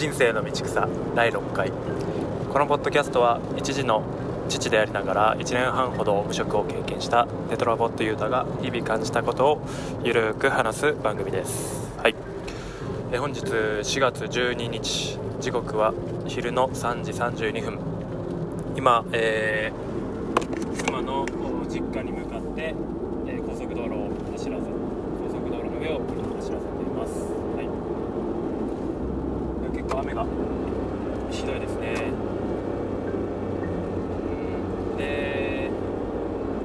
人生の道草第6回。このポッドキャストは一時の父でありながら1年半ほど無職を経験したテトラボットユータが日々感じたことをゆるく話す番組です。はい。え本日4月12日時刻は昼の3時32分。今、えー、妻の実家に向かって、えー高速道路を走らせ高速道路の上を走らせています、はい、結構雨が。ひどいですね。うん。で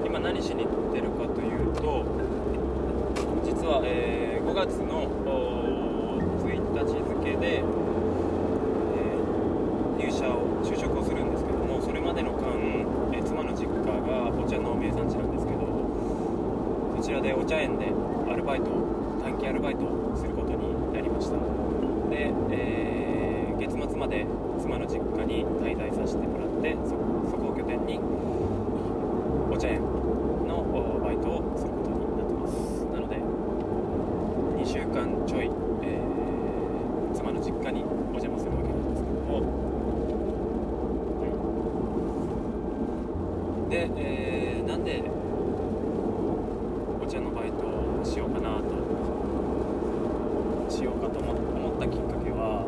今何しに行ってるかというと実は、えー5月の1日付で、えー入社を就職をするんですけどもそれまでの間、えー妻の実家がお茶の名産地なんですけどそちらでお茶園でアルバイト短期アルバイトをすることになりました。で、えー月末まで妻の実家に滞在させてもらってそそこを拠点にお茶園のバイトをすることになってます。なので2週間ちょい、えー妻の実家にお邪魔するわけなんですけども、はい、で、えーなんでお茶のバイトをしようかなとしようかと思思ったきっかけは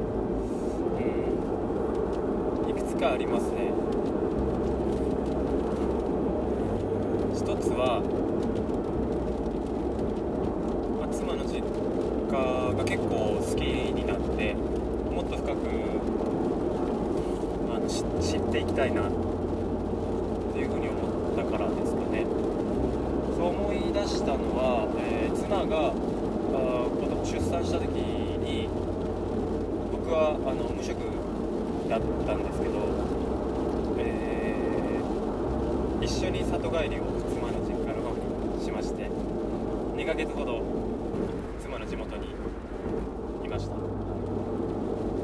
かありますね。一つは、まあ、妻の実家が結構好きになってもっと深くあの知っていきたいなっていうふうに思ったからですかね。そう思い出したのは、えー妻があー子供出産した時に僕はあの無職だったんですけど、えー一緒に里帰りを妻の実家の方にしまして2ヶ月ほど妻の地元にいました。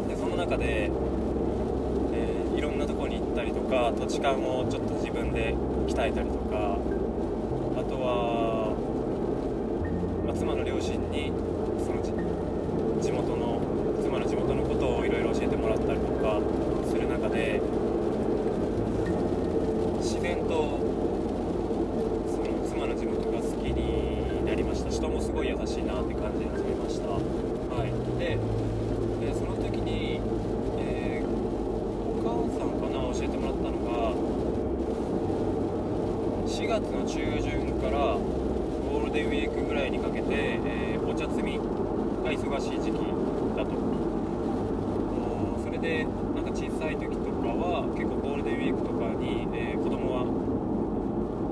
でその中で、えーいろんなとこに行ったりとか土地勘をちょっと自分で鍛えたりとかあとは、まあ、妻の両親にその地地元の妻の地元のことをいろいろ教えてもらったりとかする中で自然とその妻の地元が好きになりました人もすごい優しいなって感じ始めました。はい。ででその時に、えーお母さんかな教えてもらったのが4月の中旬からゴールデンウィークぐらいにかけて、えーお茶摘みが忙しい時期だと。それでなんか小さい時とかは結構ゴールデンウィークとかに、えー子供は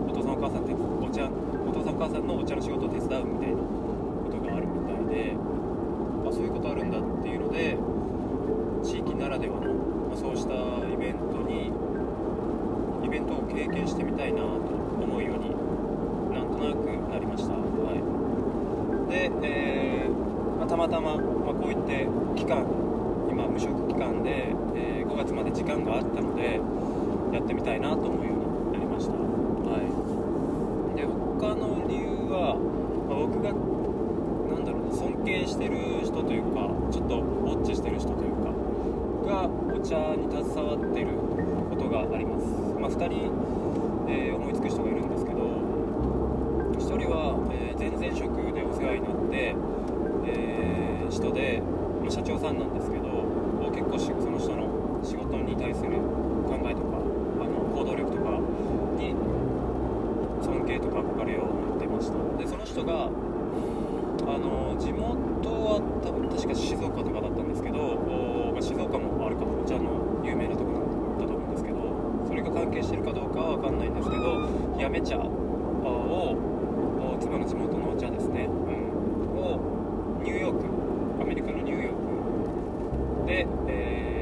お父さんお母さんってお茶お父さんお母さんのお茶の仕事を手伝うみたいなことがあるみたいであそういうことあるんだっていうので地域ならではの、まあそうしたイベントにイベントを経験してみたいなと思うようになんとなくなりました。はい。で、えーまあたまたま、まあこういって期間今無職期間で、えー5月まで時間があったのでやってみたいなと思うようになりました。はい。で他の理由は、まあ僕がだろうな尊敬してる人というかちょっとウォッチしてる人というかがお茶に携わってることがあります、まあ、2人、えー思いつく人がいるんですけど1人は、えー前々職でお世話になって、えー人で、ま社長さんなんですけど結構その人の仕事に対する考えとかあの行動力とかに尊敬とか憧れを持ってました。でその人がの地元は多分確か静岡とかだったんですけどまあ静岡もあるかも。お茶の有名なところだと思うんですけどそれが関係してるかどうかは分かんないんですけどやめ茶を妻の地元のお茶ですね、うん、をニューヨークアメリカのニューヨークで、えー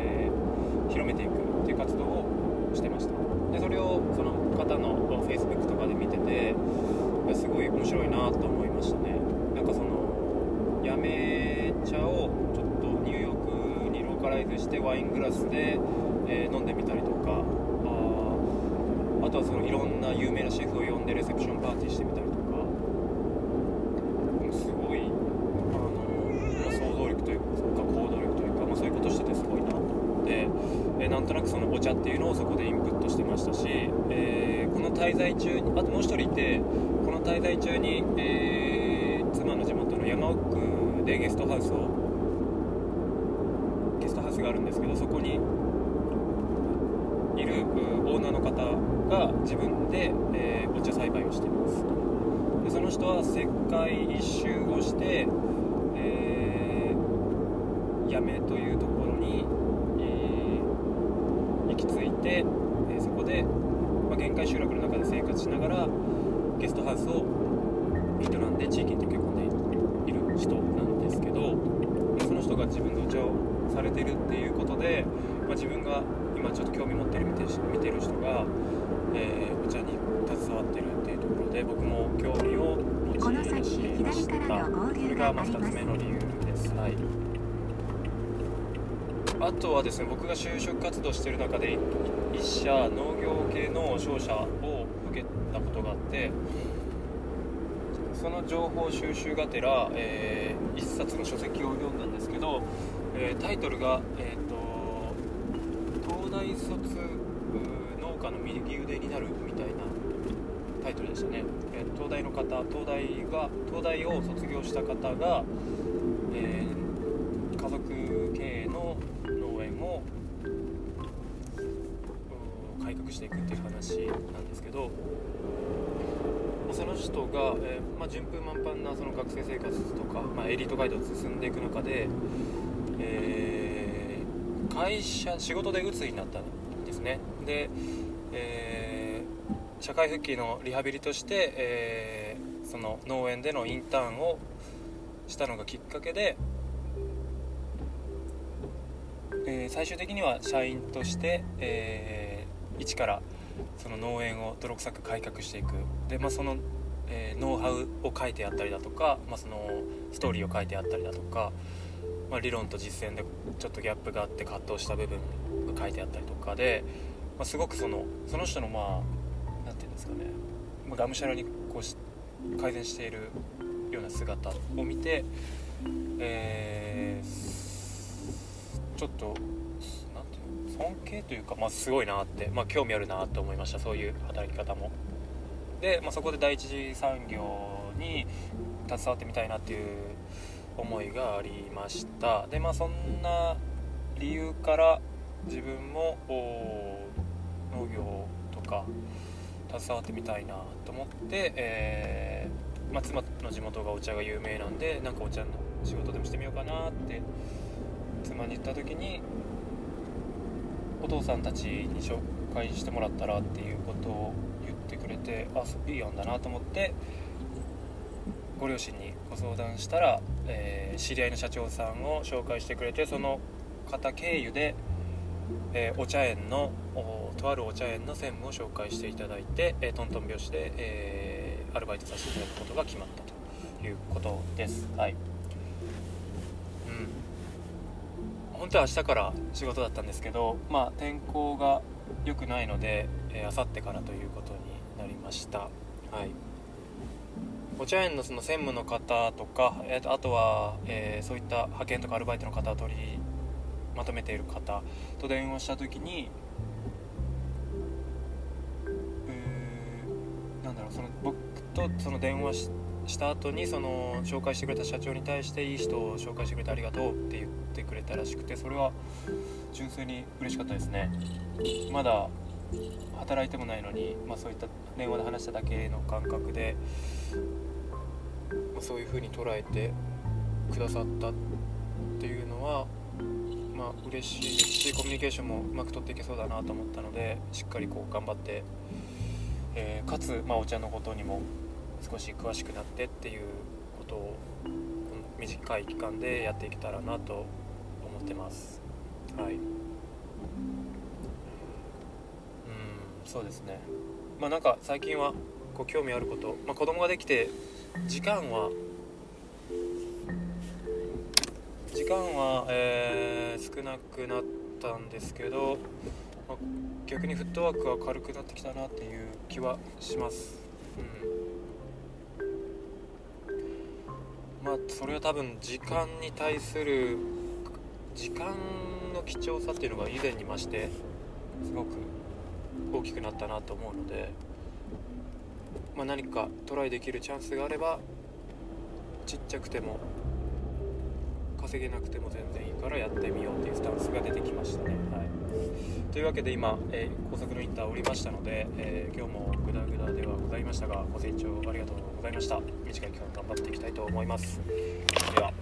広めていくっていう活動をしてました。でそれをその方の Facebook とかで見ててすごい面白いなと思いましたね。め茶をちょっとニューヨークにローカライズしてワイングラスで、えー飲んでみたりとかああとはそのいろんな有名なシェフを呼んでレセプションパーティーしてみたりとか。すごいあの、まあ想像力というか行動力というか、まあ、そういうことしててすごいなと思って。えー、なんとなくそのお茶っていうのをそこでインプットしてましたし、えー、この滞在中にあともう1人いてこの滞在中に、えー、妻の地元の山奥でゲストハウスをゲストハウスがあるんですけどそこにいるオーナーの方が自分で、えお茶栽培をしています。でその人は世界一周をして、え八女というところに行き着いて、えそこで、まあ、限界集落の中で生活しながらゲストハウスを営んで地域に溶け込んでいる人なんです。けどその人が自分でお茶をされてるっていうことで、まあ、自分が今ちょっと興味持ってる見て見てる人が、えー、お茶に携わってるっていうところで僕も興味を持ちました。それがま2つ目の理由です。はい。あとはですね僕が就職活動してる中で一社農業系の商社を受けたことがあってその情報収集がてら、えー、一冊の書籍を読んだんですけど、えー、タイトルが、えーと「東大卒農家の右腕になる」みたいなタイトルでしたね、えー、東大の方東大が東大を卒業した方が、えー、家族経営の農園を改革していくっていう話なんですけどその人が、えー、まあ、順風満帆なその学生生活とか、まあ、エリートガイドを進んでいく中で、えー、会社仕事で鬱になったんですね。で、えー、社会復帰のリハビリとして、えその農園でのインターンをしたのがきっかけでえー、最終的には社員として、えー、一からその農園を泥臭く改革していく。で、まあ、その、えー、ノウハウを書いてあったりだとか、まあ、そのストーリーを書いてあったりだとか、まあ、理論と実践でちょっとギャップがあって葛藤した部分が書いてあったりとかで、まあ、すごくそのその人のまあ何て言うんですかね、まあ、がむしゃらにこう改善しているような姿を見て、えーちょっと尊敬というか、まあ、すごいなって、まあ、興味あるなと思いましたそういう働き方も。で、まあ、そこで第一次産業に携わってみたいなっていう思いがありました。でまあそんな理由から自分も農業とか携わってみたいなと思って、えー、まあ、妻の地元がお茶が有名なんでなんかお茶の仕事でもしてみようかなって妻に言った時にお父さんたちに紹介してもらったらっていうことを言ってくれてあそういい案だなと思ってご両親にご相談したら、えー、知り合いの社長さんを紹介してくれてその方経由で、えー、お茶園のとあるお茶園の専務を紹介していただいて、えー、トントン拍子で、えアルバイトさせていただくことが決まったということです。はい本当は明日から仕事だったんですけど、まあ、天候が良くないのでえあさってからということになりました、はい、お茶園のその専務の方とか、えー、あとは、えー、そういった派遣とかアルバイトの方を取りまとめている方と電話した時になんだろうその僕とその電話してした後にその紹介してくれた社長に対していい人を紹介してくれてありがとうって言ってくれたらしくてそれは純粋に嬉しかったですね。まだ働いてもないのに、まあ、そういった電話で話しただけの感覚で、まあ、そういう風に捉えてくださったっていうのはまあ嬉しいですしコミュニケーションもうまく取っていけそうだなと思ったのでしっかりこう頑張って、えー、かつ、まあ、お茶のことにも少し詳しくなってっていうことを短い期間でやっていけたらなと思ってます。はい。うんそうですね。まあなんか最近はこう興味あること、まあ、子供ができて時間は時間は、えー、少なくなったんですけど、まあ、逆にフットワークは軽くなってきたなっていう気はします、うん。まあそれは多分時間に対する時間の貴重さっていうのが以前に増してすごく大きくなったなと思うので、まあ、何かトライできるチャンスがあればちっちゃくても稼げなくても全然いいからやってみようっていうスタンスが出てきましたね。はい、というわけで今、えー、高速のインターを降りましたので、えー、今日もグダグダではございましたがご清聴ありがとうございましたございました。短い期間頑張っていきたいと思います。では。